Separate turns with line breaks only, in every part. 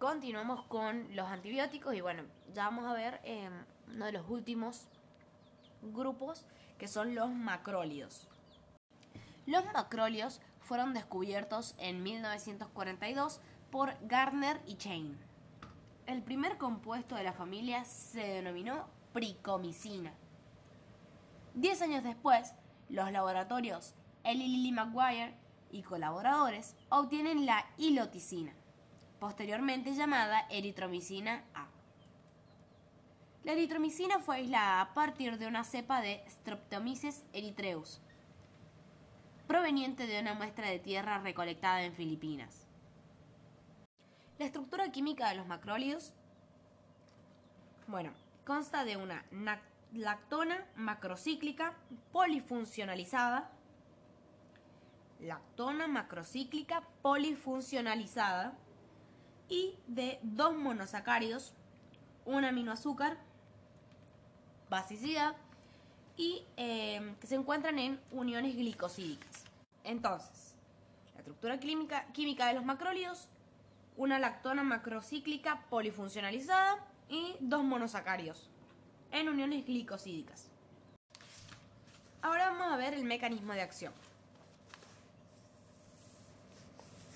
continuamos con los antibióticos y bueno, ya vamos a ver em, uno de los últimos grupos que son los macrólidos. Los macrólidos fueron descubiertos en 1942 por Gardner y Chain. El primer compuesto de la familia se denominó pricomicina. Diez años después, los laboratorios Eli Lilly McGuire y colaboradores obtienen la iloticina, posteriormente llamada eritromicina A. La eritromicina fue aislada a partir de una cepa de Streptomyces erythraeus, proveniente de una muestra de tierra recolectada en Filipinas. La estructura química de los macrólidos, bueno, consta de una lactona macrocíclica polifuncionalizada, lactona macrocíclica polifuncionalizada y de dos monosacáridos, un aminoazúcar, basicidad y em, que se encuentran en uniones glicosídicas. Entonces, la estructura química, química de los macrólidos, una lactona macrocíclica polifuncionalizada y dos monosacáridos en uniones glicosídicas. Ahora vamos a ver el mecanismo de acción.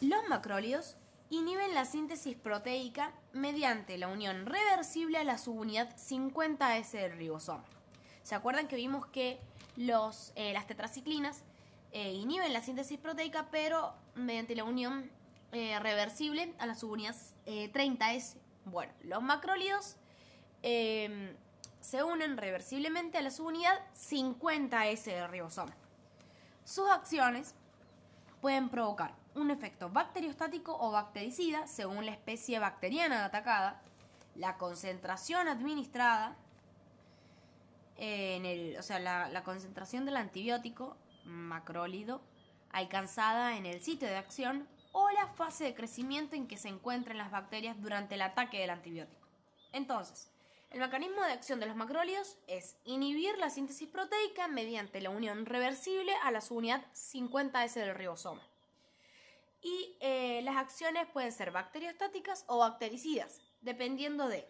Los macrólidos inhiben la síntesis proteica mediante la unión reversible a la subunidad 50S del ribosoma. ¿Se acuerdan que vimos que los, eh, las tetraciclinas eh, inhiben la síntesis proteica, pero mediante la unión eh, reversible a la subunidad 30S? Bueno, los macrólidos em, se unen reversiblemente a la subunidad 50S del ribosoma. Sus acciones pueden provocar un efecto bacteriostático o bactericida según la especie bacteriana atacada, la concentración administrada, en el, o sea, la, concentración del antibiótico macrólido alcanzada en el sitio de acción o la fase de crecimiento en que se encuentran las bacterias durante el ataque del antibiótico. Entonces, el mecanismo de acción de los macrólidos es inhibir la síntesis proteica mediante la unión reversible a la subunidad 50S del ribosoma y eh, las acciones pueden ser bacteriostáticas o bactericidas, dependiendo de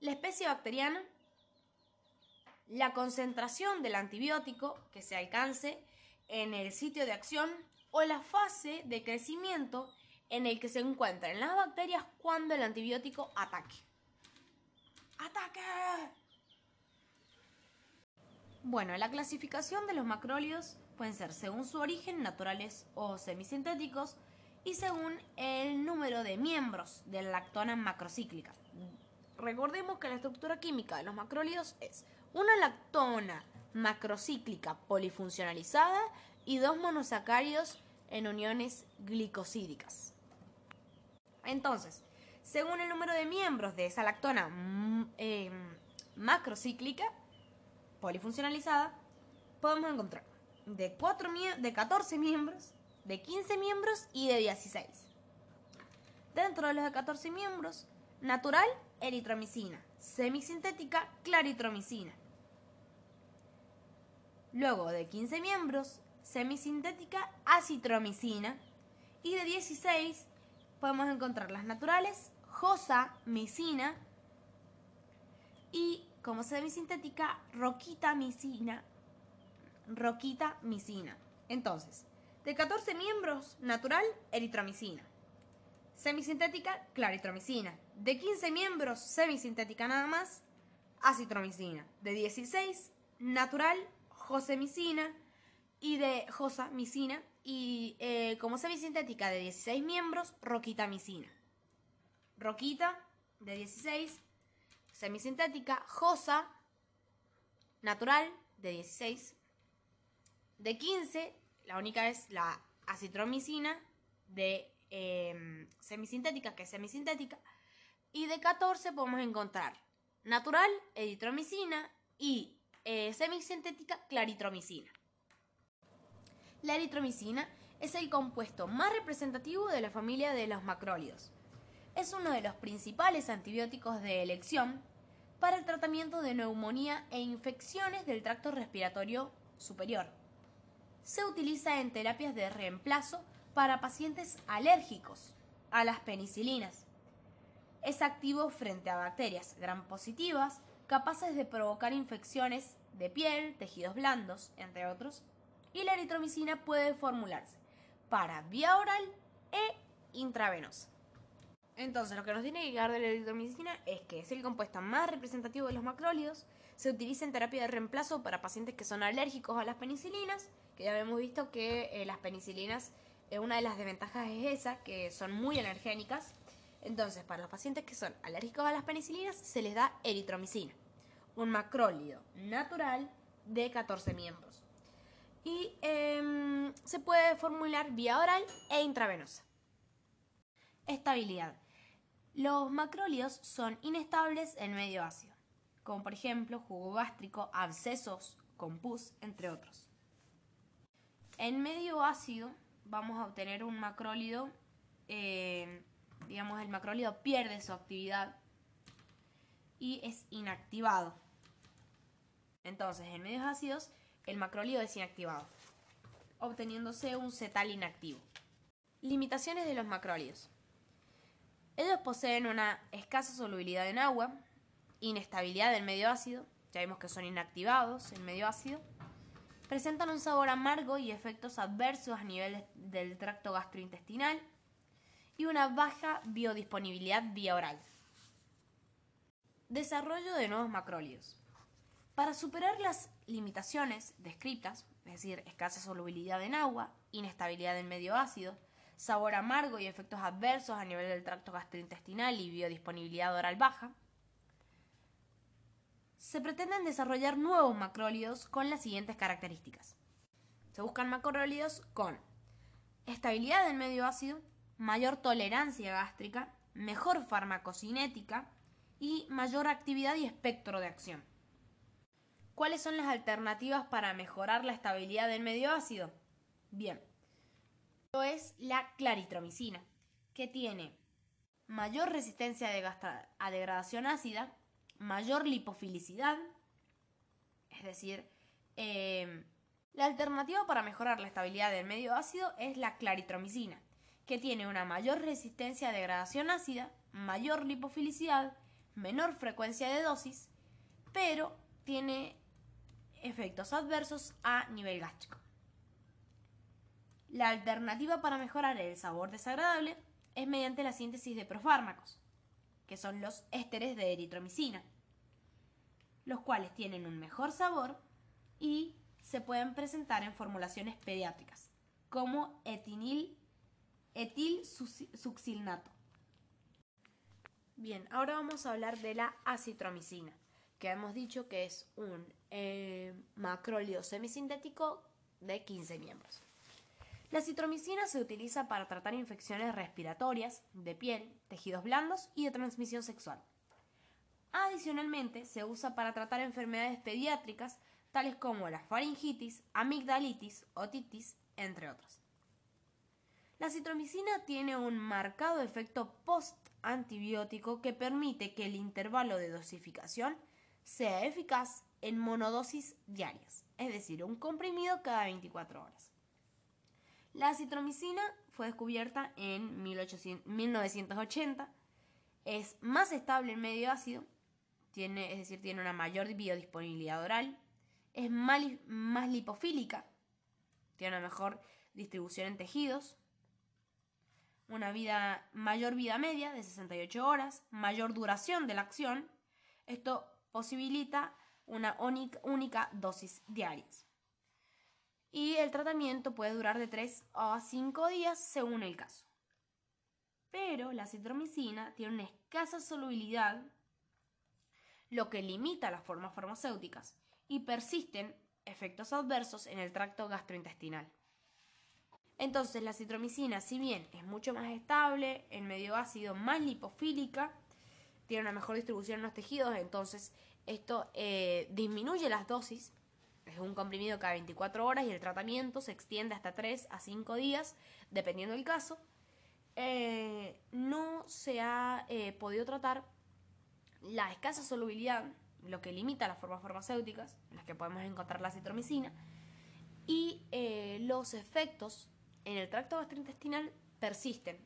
la especie bacteriana, la concentración del antibiótico que se alcance en el sitio de acción o la fase de crecimiento en el que se encuentran las bacterias cuando el antibiótico ataque. ¡Ataque! Bueno, la clasificación de los macrólidos pueden ser según su origen, naturales o semisintéticos, y según el número de miembros de la lactona macrocíclica. Recordemos que la estructura química de los macrólidos es una lactona macrocíclica polifuncionalizada y dos monosacáridos en uniones glicosídicas. Entonces, según el número de miembros de esa lactona mm, em, macrocíclica polifuncionalizada, podemos encontrar de, 4 de 14 miembros, de 15 miembros y de 16. Dentro de los de 14 miembros, natural, eritromicina, semisintética, claritromicina. Luego de 15 miembros, semisintética, acitromicina. Y de 16 podemos encontrar las naturales, josamicina y como semisintética, roquitamicina roquita micina. Entonces, de 14 miembros, natural, eritromicina. Semisintética, claritromicina. De 15 miembros, semisintética nada más, acitromicina. De 16, natural, josemicina. Y de josamicina. Y eh, como semisintética de 16 miembros, roquitamicina. Roquita, de 16. Semisintética, josa, natural, de 16 de 15, la única es la acitromicina de em, semisintética, que es semisintética. Y de 14 podemos encontrar natural, eritromicina y eh, semisintética, claritromicina. La eritromicina es el compuesto más representativo de la familia de los macrólidos. Es uno de los principales antibióticos de elección para el tratamiento de neumonía e infecciones del tracto respiratorio superior se utiliza en terapias de reemplazo para pacientes alérgicos a las penicilinas. Es activo frente a bacterias gram positivas capaces de provocar infecciones de piel, tejidos blandos, entre otros, y la eritromicina puede formularse para vía oral e intravenosa. Entonces, lo que nos tiene que quedar de la eritromicina es que es el compuesto más representativo de los macrólidos, se utiliza en terapia de reemplazo para pacientes que son alérgicos a las penicilinas, que ya hemos visto que eh, las penicilinas, eh, una de las desventajas es esa, que son muy alergénicas. Entonces, para los pacientes que son alérgicos a las penicilinas, se les da eritromicina, un macrólido natural de 14 miembros. Y em, se puede formular vía oral e intravenosa. Estabilidad. Los macrólidos son inestables en medio ácido, como por ejemplo jugo gástrico, abscesos con pus, entre otros. En medio ácido vamos a obtener un macrólido, eh, digamos el macrólido pierde su actividad y es inactivado. Entonces, en medios ácidos, el macrólido es inactivado, obteniéndose un cetal inactivo. Limitaciones de los macrólidos. Ellos poseen una escasa solubilidad en agua, inestabilidad del medio ácido, ya vimos que son inactivados en medio ácido, presentan un sabor amargo y efectos adversos a nivel del tracto gastrointestinal y una baja biodisponibilidad vía oral. Desarrollo de nuevos macrólidos. Para superar las limitaciones descritas, es decir, escasa solubilidad en agua, inestabilidad del medio ácido, sabor amargo y efectos adversos a nivel del tracto gastrointestinal y biodisponibilidad oral baja, se pretenden desarrollar nuevos macrólidos con las siguientes características. Se buscan macrólidos con estabilidad del medio ácido, mayor tolerancia gástrica, mejor farmacocinética y mayor actividad y espectro de acción. ¿Cuáles son las alternativas para mejorar la estabilidad del medio ácido? Bien, es la claritromicina, que tiene mayor resistencia a degradación ácida, mayor lipofilicidad, es decir, em, la alternativa para mejorar la estabilidad del medio ácido es la claritromicina, que tiene una mayor resistencia a degradación ácida, mayor lipofilicidad, menor frecuencia de dosis, pero tiene efectos adversos a nivel gástrico. La alternativa para mejorar el sabor desagradable es mediante la síntesis de profármacos, que son los ésteres de eritromicina, los cuales tienen un mejor sabor y se pueden presentar en formulaciones pediátricas, como etinil, etilsuccinnato. Bien, ahora vamos a hablar de la acitromicina, que hemos dicho que es un eh, macrólido semisintético de 15 miembros. La citromicina se utiliza para tratar infecciones respiratorias, de piel, tejidos blandos y de transmisión sexual. Adicionalmente, se usa para tratar enfermedades pediátricas tales como la faringitis, amigdalitis, otitis, entre otros. La citromicina tiene un marcado efecto post-antibiótico que permite que el intervalo de dosificación sea eficaz en monodosis diarias, es decir, un comprimido cada 24 horas. La citromicina fue descubierta en 1980. Es más estable en medio ácido, tiene, es decir, tiene una mayor biodisponibilidad oral, es más, más lipofílica, tiene una mejor distribución en tejidos, una vida, mayor vida media de 68 horas, mayor duración de la acción. Esto posibilita una única dosis diaria y el tratamiento puede durar de 3 a 5 días según el caso. Pero la citromicina tiene una escasa solubilidad, lo que limita las formas farmacéuticas y persisten efectos adversos en el tracto gastrointestinal. Entonces la citromicina, si bien es mucho más estable, en medio ácido más lipofílica, tiene una mejor distribución en los tejidos, entonces esto eh, disminuye las dosis es un comprimido cada 24 horas y el tratamiento se extiende hasta 3 a 5 días, dependiendo del caso. Eh, no se ha eh, podido tratar la escasa solubilidad, lo que limita las formas farmacéuticas en las que podemos encontrar la citromicina, y eh, los efectos en el tracto gastrointestinal persisten.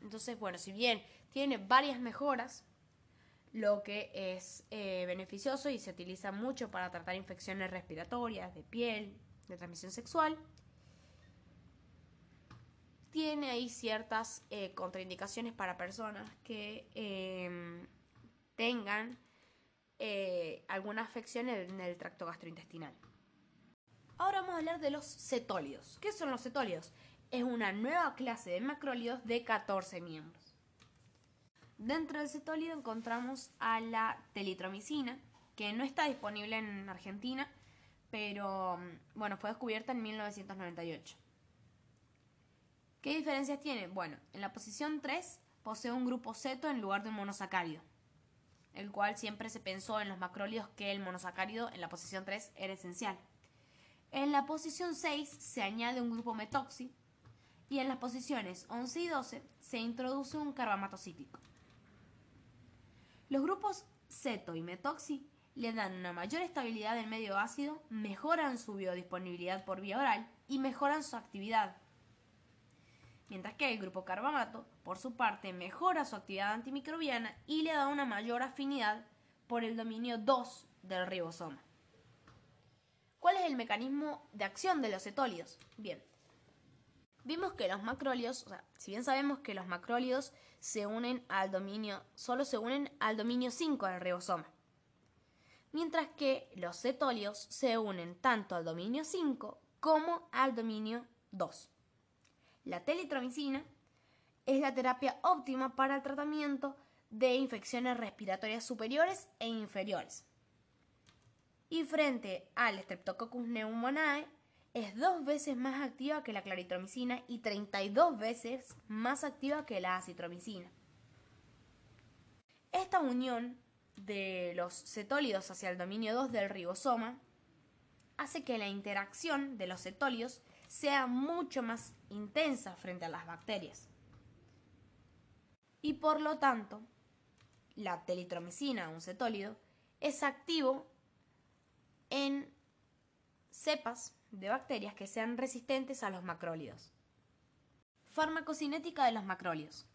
Entonces, bueno, si bien tiene varias mejoras, lo que es eh, beneficioso y se utiliza mucho para tratar infecciones respiratorias, de piel, de transmisión sexual, tiene ahí ciertas eh, contraindicaciones para personas que em, tengan eh, alguna afección en el tracto gastrointestinal. Ahora vamos a hablar de los cetólidos. ¿Qué son los cetólidos? Es una nueva clase de macrólidos de 14 miembros. Dentro del cetólido encontramos a la telitromicina, que no está disponible en Argentina, pero bueno, fue descubierta en 1998. ¿Qué diferencias tiene? Bueno, en la posición 3 posee un grupo ceto en lugar de un monosacárido, el cual siempre se pensó en los macrólidos que el monosacárido en la posición 3 era esencial. En la posición 6 se añade un grupo metoxi y en las posiciones 11 y 12 se introduce un carbamato cíclico. Los grupos ceto y metoxi le dan una mayor estabilidad del medio ácido, mejoran su biodisponibilidad por vía oral y mejoran su actividad. Mientras que el grupo carbamato, por su parte, mejora su actividad antimicrobiana y le da una mayor afinidad por el dominio 2 del ribosoma. ¿Cuál es el mecanismo de acción de los cetólidos? Bien, vimos que los macrólidos, o sea, si bien sabemos que los macrólidos se unen al dominio, solo se unen al dominio 5 del ribosoma. Mientras que los cetólidos se unen tanto al dominio 5 como al dominio 2. La telitromicina es la terapia óptima para el tratamiento de infecciones respiratorias superiores e inferiores y frente al Streptococcus pneumoniae es dos veces más activa que la claritromicina y 32 veces más activa que la acitromicina. Esta unión de los cetólidos hacia el dominio 2 del ribosoma hace que la interacción de los cetólidos sea mucho más intensa frente a las bacterias. Y por lo tanto, la telitromicina, un cetólido, es activo en cepas de bacterias que sean resistentes a los macrólidos. Farmacocinética de los macrólidos.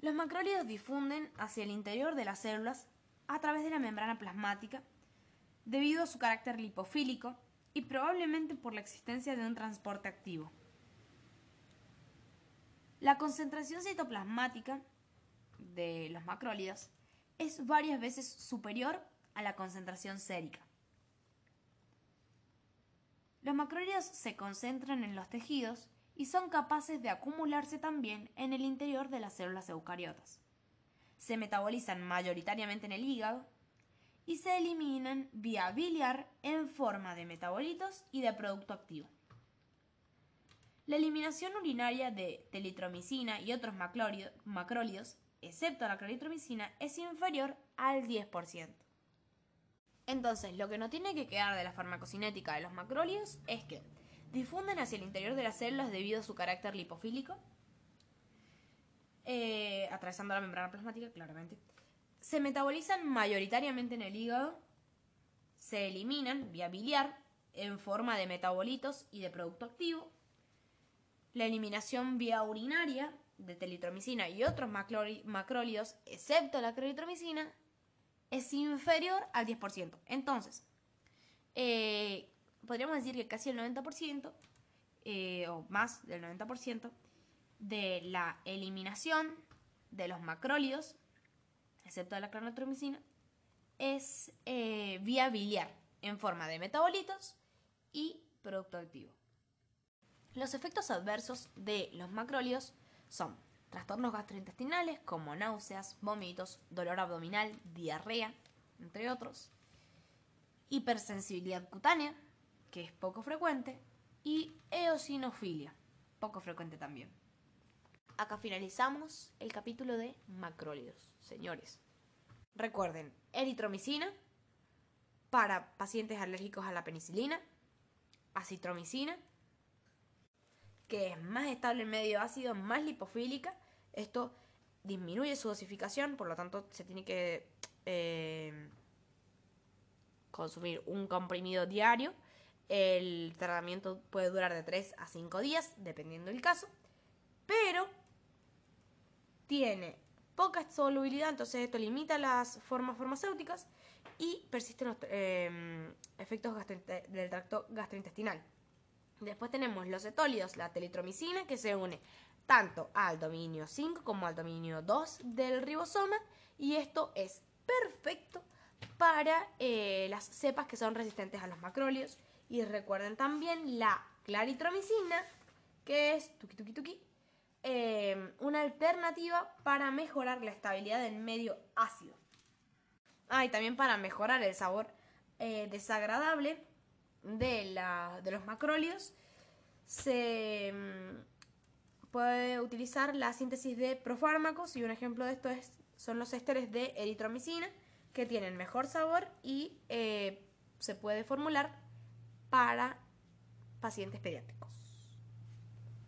Los macrólidos difunden hacia el interior de las células a través de la membrana plasmática debido a su carácter lipofílico y probablemente por la existencia de un transporte activo. La concentración citoplasmática de los macrólidos es varias veces superior a la concentración sérica. Los macrólidos se concentran en los tejidos y son capaces de acumularse también en el interior de las células eucariotas. Se metabolizan mayoritariamente en el hígado y se eliminan vía biliar en forma de metabolitos y de producto activo. La eliminación urinaria de telitromicina y otros macrólidos, excepto la claritromicina, es inferior al 10%. Entonces, lo que no tiene que quedar de la farmacocinética de los macrólidos es que difunden hacia el interior de las células debido a su carácter lipofílico, eh, atravesando la membrana plasmática, claramente. Se metabolizan mayoritariamente en el hígado, se eliminan vía biliar en forma de metabolitos y de producto activo. La eliminación vía urinaria de telitromicina y otros macrólidos, excepto la claritromicina, es inferior al 10%. Entonces, eh, podríamos decir que casi el 90%, eh, o más del 90%, de la eliminación de los macrólidos, excepto la claritromicina, es eh, vía biliar, en forma de metabolitos y producto activo. Los efectos adversos de los macrólidos son trastornos gastrointestinales como náuseas, vómitos, dolor abdominal, diarrea, entre otros, hipersensibilidad cutánea, que es poco frecuente, y eosinofilia, poco frecuente también. Acá finalizamos el capítulo de macrólidos, señores. Recuerden, eritromicina para pacientes alérgicos a la penicilina, acitromicina, que es más estable en medio ácido, más lipofílica esto disminuye su dosificación, por lo tanto se tiene que eh, consumir un comprimido diario. El tratamiento puede durar de 3 a 5 días, dependiendo del caso. Tiene poca solubilidad, entonces esto limita las formas farmacéuticas y persisten los em, efectos del tracto gastrointestinal. Después tenemos los etólidos, la telitromicina, que se une tanto al dominio 5 como al dominio 2 del ribosoma y esto es perfecto para eh, las cepas que son resistentes a los macróleos. Y recuerden también la claritromicina, que es tuki tuki tuki, em, una alternativa para mejorar la estabilidad del medio ácido. Ah, y también para mejorar el sabor eh, desagradable de, la, de los macróleos se mm, puede utilizar la síntesis de profármacos y un ejemplo de esto es, son los ésteres de eritromicina que tienen mejor sabor y eh, se puede formular para pacientes pediátricos.